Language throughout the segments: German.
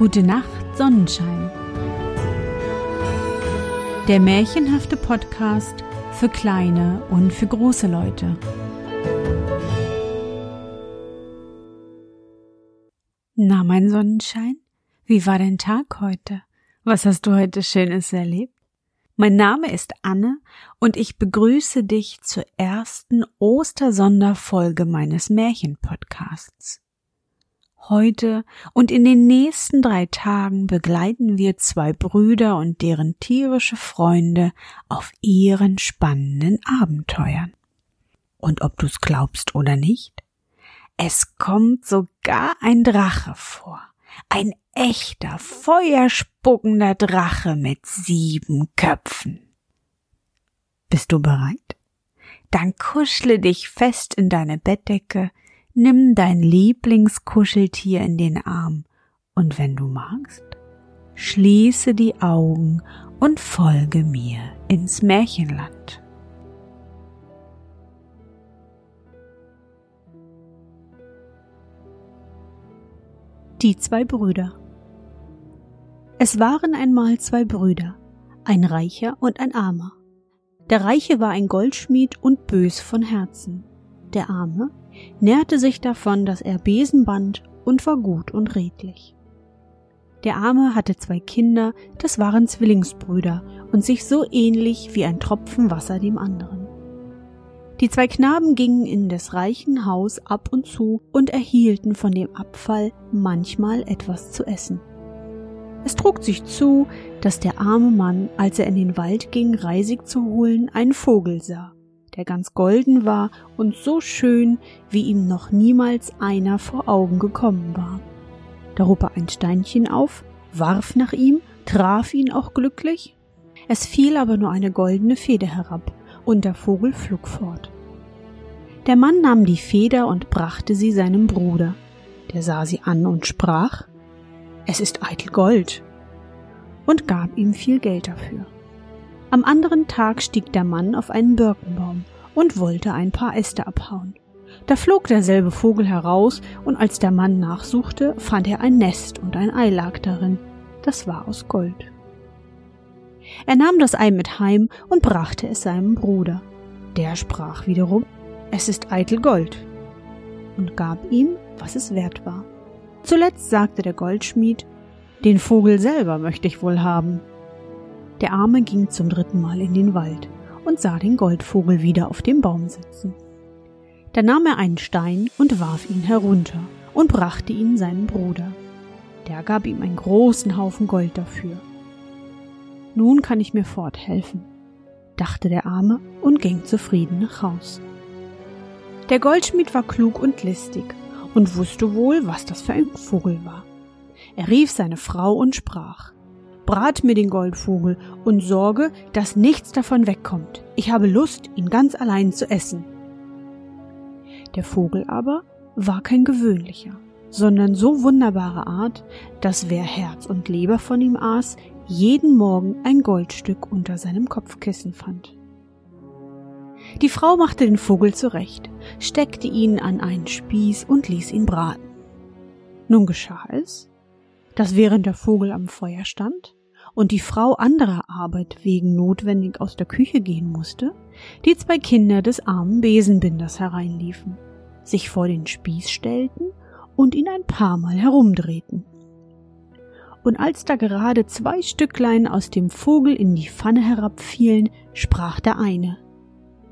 Gute Nacht, Sonnenschein. Der märchenhafte Podcast für kleine und für große Leute. Na, mein Sonnenschein, wie war dein Tag heute? Was hast du heute Schönes erlebt? Mein Name ist Anne und ich begrüße dich zur ersten Ostersonderfolge meines Märchenpodcasts. Heute und in den nächsten drei Tagen begleiten wir zwei Brüder und deren tierische Freunde auf ihren spannenden Abenteuern. Und ob du's glaubst oder nicht, es kommt sogar ein Drache vor. Ein echter, feuerspuckender Drache mit sieben Köpfen. Bist du bereit? Dann kuschle dich fest in deine Bettdecke, Nimm dein Lieblingskuscheltier in den Arm und wenn du magst, schließe die Augen und folge mir ins Märchenland. Die zwei Brüder Es waren einmal zwei Brüder, ein Reicher und ein Armer. Der Reiche war ein Goldschmied und bös von Herzen. Der Arme nährte sich davon, dass er Besen band und war gut und redlich. Der Arme hatte zwei Kinder, das waren Zwillingsbrüder und sich so ähnlich wie ein Tropfen Wasser dem anderen. Die zwei Knaben gingen in des reichen Haus ab und zu und erhielten von dem Abfall manchmal etwas zu essen. Es trug sich zu, dass der arme Mann, als er in den Wald ging, Reisig zu holen, einen Vogel sah der ganz golden war und so schön, wie ihm noch niemals einer vor Augen gekommen war. Da hob er ein Steinchen auf, warf nach ihm, traf ihn auch glücklich. Es fiel aber nur eine goldene Feder herab, und der Vogel flog fort. Der Mann nahm die Feder und brachte sie seinem Bruder. Der sah sie an und sprach, es ist eitel Gold, und gab ihm viel Geld dafür. Am anderen Tag stieg der Mann auf einen Birkenbaum und wollte ein paar Äste abhauen. Da flog derselbe Vogel heraus, und als der Mann nachsuchte, fand er ein Nest und ein Ei lag darin. Das war aus Gold. Er nahm das Ei mit heim und brachte es seinem Bruder. Der sprach wiederum, es ist eitel Gold, und gab ihm, was es wert war. Zuletzt sagte der Goldschmied, den Vogel selber möchte ich wohl haben. Der Arme ging zum dritten Mal in den Wald und sah den Goldvogel wieder auf dem Baum sitzen. Da nahm er einen Stein und warf ihn herunter und brachte ihn seinem Bruder. Der gab ihm einen großen Haufen Gold dafür. Nun kann ich mir forthelfen, dachte der Arme und ging zufrieden nach Haus. Der Goldschmied war klug und listig und wusste wohl, was das für ein Vogel war. Er rief seine Frau und sprach brat mir den Goldvogel und sorge, dass nichts davon wegkommt. Ich habe Lust, ihn ganz allein zu essen. Der Vogel aber war kein gewöhnlicher, sondern so wunderbare Art, dass wer Herz und Leber von ihm aß, jeden Morgen ein Goldstück unter seinem Kopfkissen fand. Die Frau machte den Vogel zurecht, steckte ihn an einen Spieß und ließ ihn braten. Nun geschah es, dass während der Vogel am Feuer stand, und die Frau anderer Arbeit wegen notwendig aus der Küche gehen musste, die zwei Kinder des armen Besenbinders hereinliefen, sich vor den Spieß stellten und ihn ein paar Mal herumdrehten. Und als da gerade zwei Stücklein aus dem Vogel in die Pfanne herabfielen, sprach der eine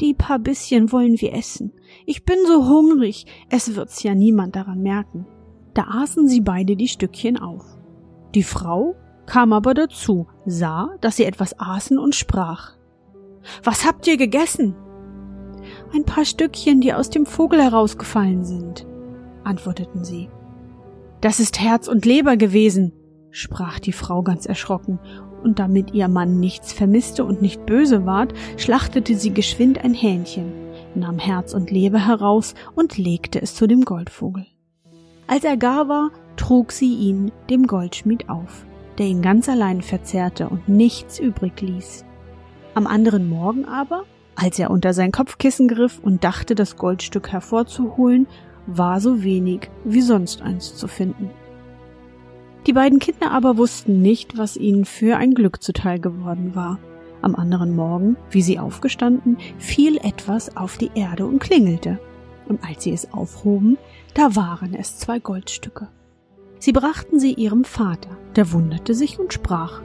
Die paar bisschen wollen wir essen. Ich bin so hungrig, es wird's ja niemand daran merken. Da aßen sie beide die Stückchen auf. Die Frau kam aber dazu, sah, dass sie etwas aßen und sprach. Was habt ihr gegessen? Ein paar Stückchen, die aus dem Vogel herausgefallen sind, antworteten sie. Das ist Herz und Leber gewesen, sprach die Frau ganz erschrocken, und damit ihr Mann nichts vermisste und nicht böse ward, schlachtete sie geschwind ein Hähnchen, nahm Herz und Leber heraus und legte es zu dem Goldvogel. Als er gar war, trug sie ihn dem Goldschmied auf der ihn ganz allein verzehrte und nichts übrig ließ. Am anderen Morgen aber, als er unter sein Kopfkissen griff und dachte, das Goldstück hervorzuholen, war so wenig wie sonst eins zu finden. Die beiden Kinder aber wussten nicht, was ihnen für ein Glück zuteil geworden war. Am anderen Morgen, wie sie aufgestanden, fiel etwas auf die Erde und klingelte. Und als sie es aufhoben, da waren es zwei Goldstücke. Sie brachten sie ihrem Vater, der wunderte sich und sprach,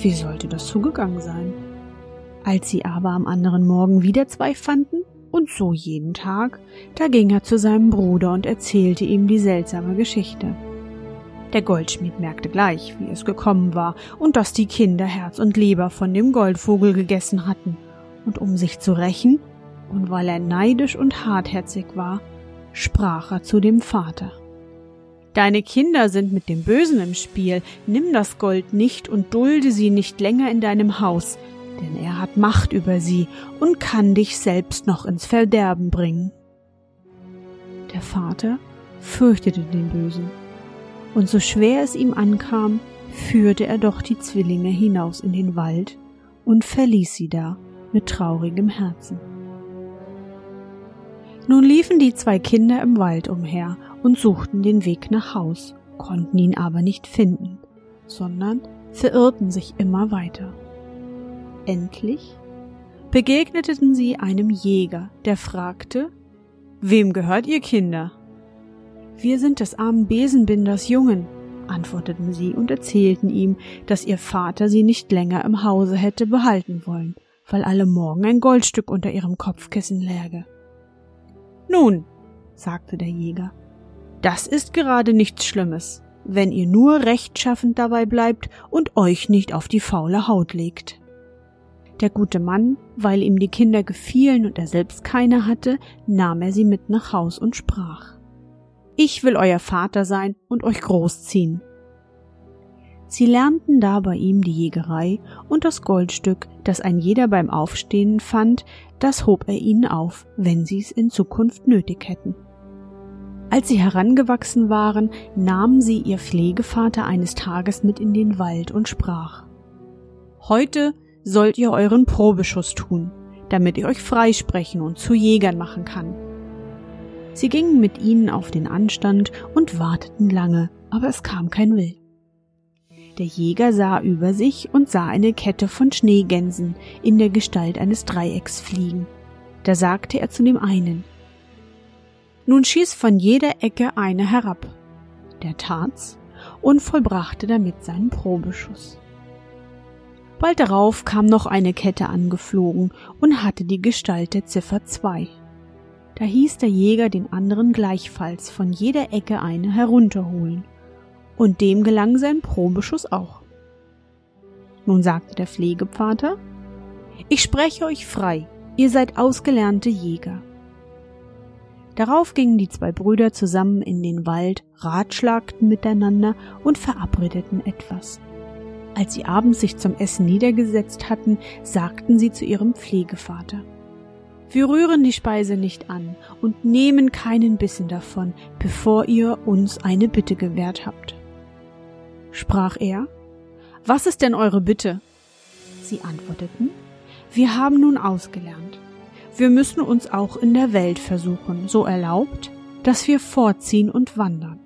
wie sollte das zugegangen sein? Als sie aber am anderen Morgen wieder zwei fanden, und so jeden Tag, da ging er zu seinem Bruder und erzählte ihm die seltsame Geschichte. Der Goldschmied merkte gleich, wie es gekommen war und dass die Kinder Herz und Leber von dem Goldvogel gegessen hatten. Und um sich zu rächen, und weil er neidisch und hartherzig war, sprach er zu dem Vater. Deine Kinder sind mit dem Bösen im Spiel, nimm das Gold nicht und dulde sie nicht länger in deinem Haus, denn er hat Macht über sie und kann dich selbst noch ins Verderben bringen. Der Vater fürchtete den Bösen, und so schwer es ihm ankam, führte er doch die Zwillinge hinaus in den Wald und verließ sie da mit traurigem Herzen. Nun liefen die zwei Kinder im Wald umher und suchten den Weg nach Haus, konnten ihn aber nicht finden, sondern verirrten sich immer weiter. Endlich begegneten sie einem Jäger, der fragte, Wem gehört ihr Kinder? Wir sind des armen Besenbinders Jungen, antworteten sie und erzählten ihm, dass ihr Vater sie nicht länger im Hause hätte behalten wollen, weil alle Morgen ein Goldstück unter ihrem Kopfkissen läge. Nun, sagte der Jäger, das ist gerade nichts Schlimmes, wenn ihr nur rechtschaffend dabei bleibt und euch nicht auf die faule Haut legt. Der gute Mann, weil ihm die Kinder gefielen und er selbst keine hatte, nahm er sie mit nach Haus und sprach Ich will euer Vater sein und euch großziehen. Sie lernten da bei ihm die Jägerei und das Goldstück, das ein jeder beim Aufstehen fand, das hob er ihnen auf, wenn sie es in Zukunft nötig hätten. Als sie herangewachsen waren, nahmen sie ihr Pflegevater eines Tages mit in den Wald und sprach Heute sollt ihr euren Probeschuss tun, damit ich euch freisprechen und zu Jägern machen kann. Sie gingen mit ihnen auf den Anstand und warteten lange, aber es kam kein Wild. Der Jäger sah über sich und sah eine Kette von Schneegänsen in der Gestalt eines Dreiecks fliegen. Da sagte er zu dem einen Nun schieß von jeder Ecke eine herab. Der tat's und vollbrachte damit seinen Probeschuss. Bald darauf kam noch eine Kette angeflogen und hatte die Gestalt der Ziffer zwei. Da hieß der Jäger den anderen gleichfalls von jeder Ecke eine herunterholen, und dem gelang sein Probeschuss auch. Nun sagte der Pflegepvater, ich spreche euch frei, ihr seid ausgelernte Jäger. Darauf gingen die zwei Brüder zusammen in den Wald, ratschlagten miteinander und verabredeten etwas. Als sie abends sich zum Essen niedergesetzt hatten, sagten sie zu ihrem Pflegevater Wir rühren die Speise nicht an und nehmen keinen Bissen davon, bevor ihr uns eine Bitte gewährt habt. Sprach er Was ist denn eure Bitte? Sie antworteten Wir haben nun ausgelernt. Wir müssen uns auch in der Welt versuchen, so erlaubt, dass wir vorziehen und wandern.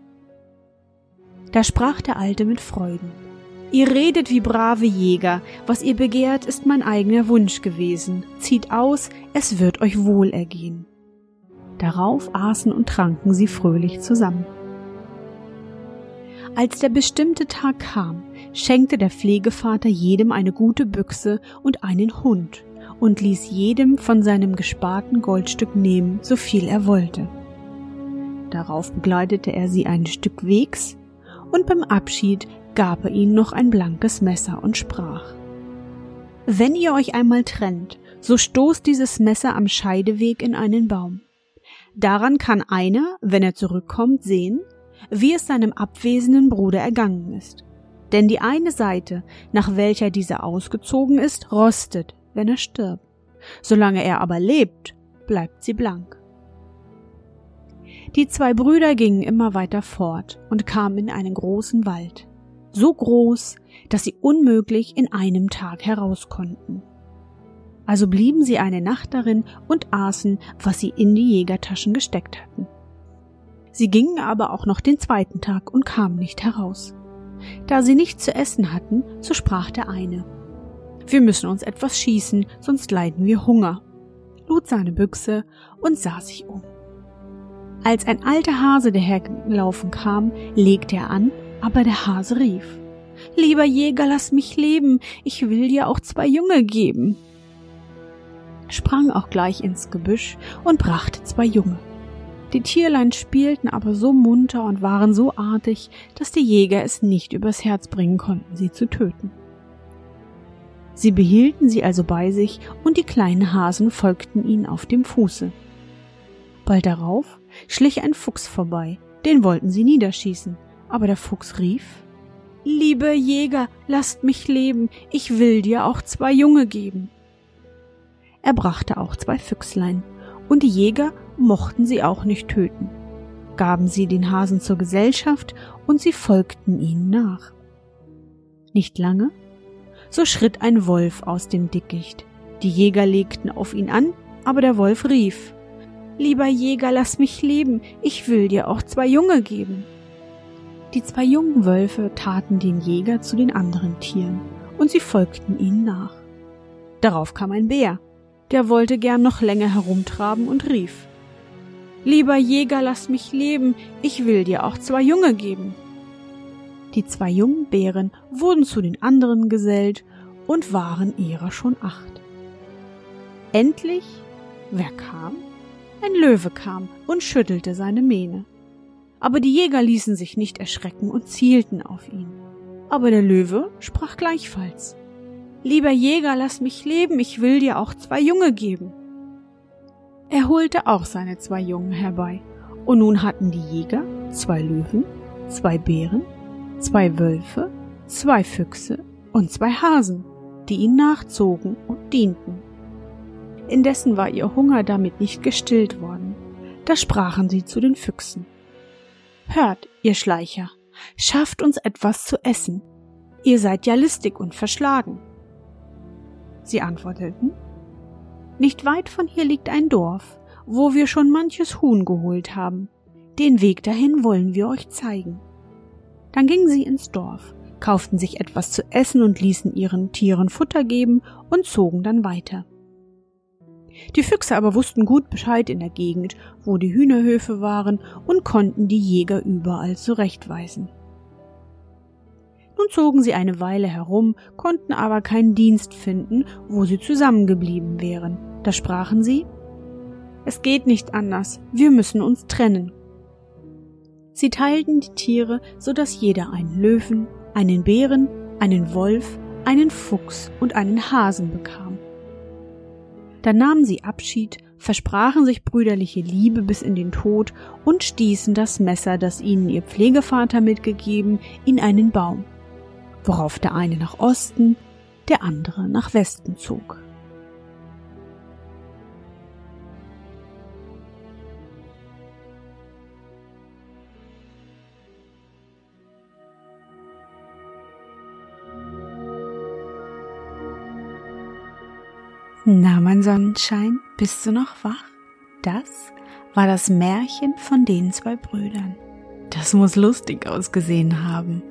Da sprach der Alte mit Freuden Ihr redet wie brave Jäger, was ihr begehrt, ist mein eigener Wunsch gewesen. Zieht aus, es wird euch wohl ergehen. Darauf aßen und tranken sie fröhlich zusammen. Als der bestimmte Tag kam, schenkte der Pflegevater jedem eine gute Büchse und einen Hund und ließ jedem von seinem gesparten Goldstück nehmen, so viel er wollte. Darauf begleitete er sie ein Stück Wegs, und beim Abschied gab er ihnen noch ein blankes Messer und sprach Wenn ihr euch einmal trennt, so stoßt dieses Messer am Scheideweg in einen Baum. Daran kann einer, wenn er zurückkommt, sehen, wie es seinem abwesenden Bruder ergangen ist. Denn die eine Seite, nach welcher dieser ausgezogen ist, rostet, wenn er stirbt. Solange er aber lebt, bleibt sie blank. Die zwei Brüder gingen immer weiter fort und kamen in einen großen Wald so groß, dass sie unmöglich in einem Tag heraus konnten. Also blieben sie eine Nacht darin und aßen, was sie in die Jägertaschen gesteckt hatten. Sie gingen aber auch noch den zweiten Tag und kamen nicht heraus. Da sie nichts zu essen hatten, so sprach der eine. Wir müssen uns etwas schießen, sonst leiden wir Hunger, lud seine Büchse und sah sich um. Als ein alter Hase dahergelaufen kam, legte er an, aber der Hase rief, Lieber Jäger, lass mich leben, ich will dir auch zwei Junge geben. Sprang auch gleich ins Gebüsch und brachte zwei Junge. Die Tierlein spielten aber so munter und waren so artig, dass die Jäger es nicht übers Herz bringen konnten, sie zu töten. Sie behielten sie also bei sich, und die kleinen Hasen folgten ihnen auf dem Fuße. Bald darauf schlich ein Fuchs vorbei, den wollten sie niederschießen, aber der Fuchs rief Liebe Jäger, lasst mich leben, ich will dir auch zwei Junge geben. Er brachte auch zwei Füchslein, und die Jäger mochten sie auch nicht töten, gaben sie den Hasen zur Gesellschaft, und sie folgten ihnen nach. Nicht lange, so schritt ein Wolf aus dem Dickicht. Die Jäger legten auf ihn an, aber der Wolf rief Lieber Jäger, lass mich leben, ich will dir auch zwei Junge geben. Die zwei jungen Wölfe taten den Jäger zu den anderen Tieren, und sie folgten ihnen nach. Darauf kam ein Bär, der wollte gern noch länger herumtraben und rief Lieber Jäger, lass mich leben, ich will dir auch zwei Junge geben. Die zwei jungen Bären wurden zu den anderen gesellt und waren ihrer schon acht. Endlich, wer kam? Ein Löwe kam und schüttelte seine Mähne. Aber die Jäger ließen sich nicht erschrecken und zielten auf ihn. Aber der Löwe sprach gleichfalls. Lieber Jäger, lass mich leben, ich will dir auch zwei Junge geben. Er holte auch seine zwei Jungen herbei, und nun hatten die Jäger zwei Löwen, zwei Bären, zwei Wölfe, zwei Füchse und zwei Hasen, die ihn nachzogen und dienten. Indessen war ihr Hunger damit nicht gestillt worden. Da sprachen sie zu den Füchsen. Hört, ihr Schleicher, schafft uns etwas zu essen. Ihr seid ja listig und verschlagen. Sie antworteten, Nicht weit von hier liegt ein Dorf, wo wir schon manches Huhn geholt haben. Den Weg dahin wollen wir euch zeigen. Dann gingen sie ins Dorf, kauften sich etwas zu essen und ließen ihren Tieren Futter geben und zogen dann weiter. Die Füchse aber wussten gut Bescheid in der Gegend, wo die Hühnerhöfe waren und konnten die Jäger überall zurechtweisen. Nun zogen sie eine Weile herum, konnten aber keinen Dienst finden, wo sie zusammengeblieben wären. Da sprachen sie Es geht nicht anders, wir müssen uns trennen. Sie teilten die Tiere, so dass jeder einen Löwen, einen Bären, einen Wolf, einen Fuchs und einen Hasen bekam. Dann nahmen sie Abschied, versprachen sich brüderliche Liebe bis in den Tod und stießen das Messer, das ihnen ihr Pflegevater mitgegeben, in einen Baum, worauf der eine nach Osten, der andere nach Westen zog. Na, mein Sonnenschein, bist du noch wach? Das war das Märchen von den zwei Brüdern. Das muss lustig ausgesehen haben.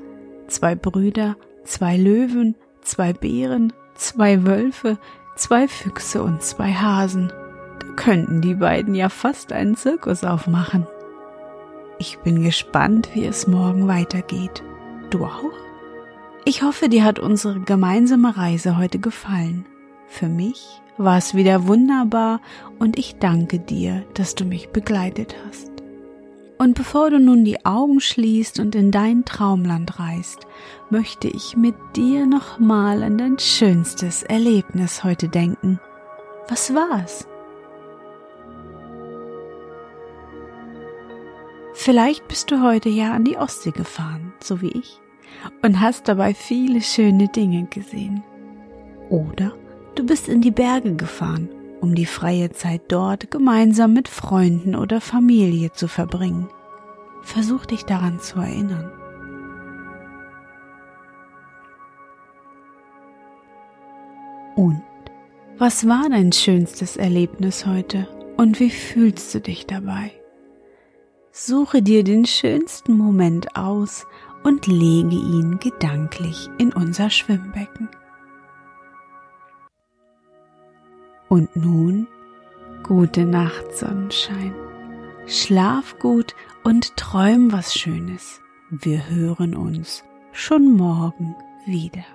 Zwei Brüder, zwei Löwen, zwei Bären, zwei Wölfe, zwei Füchse und zwei Hasen. Da könnten die beiden ja fast einen Zirkus aufmachen. Ich bin gespannt, wie es morgen weitergeht. Du auch? Ich hoffe, dir hat unsere gemeinsame Reise heute gefallen. Für mich war es wieder wunderbar und ich danke dir, dass du mich begleitet hast. Und bevor du nun die Augen schließt und in dein Traumland reist, möchte ich mit dir nochmal an dein schönstes Erlebnis heute denken. Was war's? Vielleicht bist du heute ja an die Ostsee gefahren, so wie ich, und hast dabei viele schöne Dinge gesehen. Oder Du bist in die Berge gefahren, um die freie Zeit dort gemeinsam mit Freunden oder Familie zu verbringen. Versuch dich daran zu erinnern. Und was war dein schönstes Erlebnis heute und wie fühlst du dich dabei? Suche dir den schönsten Moment aus und lege ihn gedanklich in unser Schwimmbecken. Und nun gute Nacht, Sonnenschein. Schlaf gut und träum was Schönes. Wir hören uns schon morgen wieder.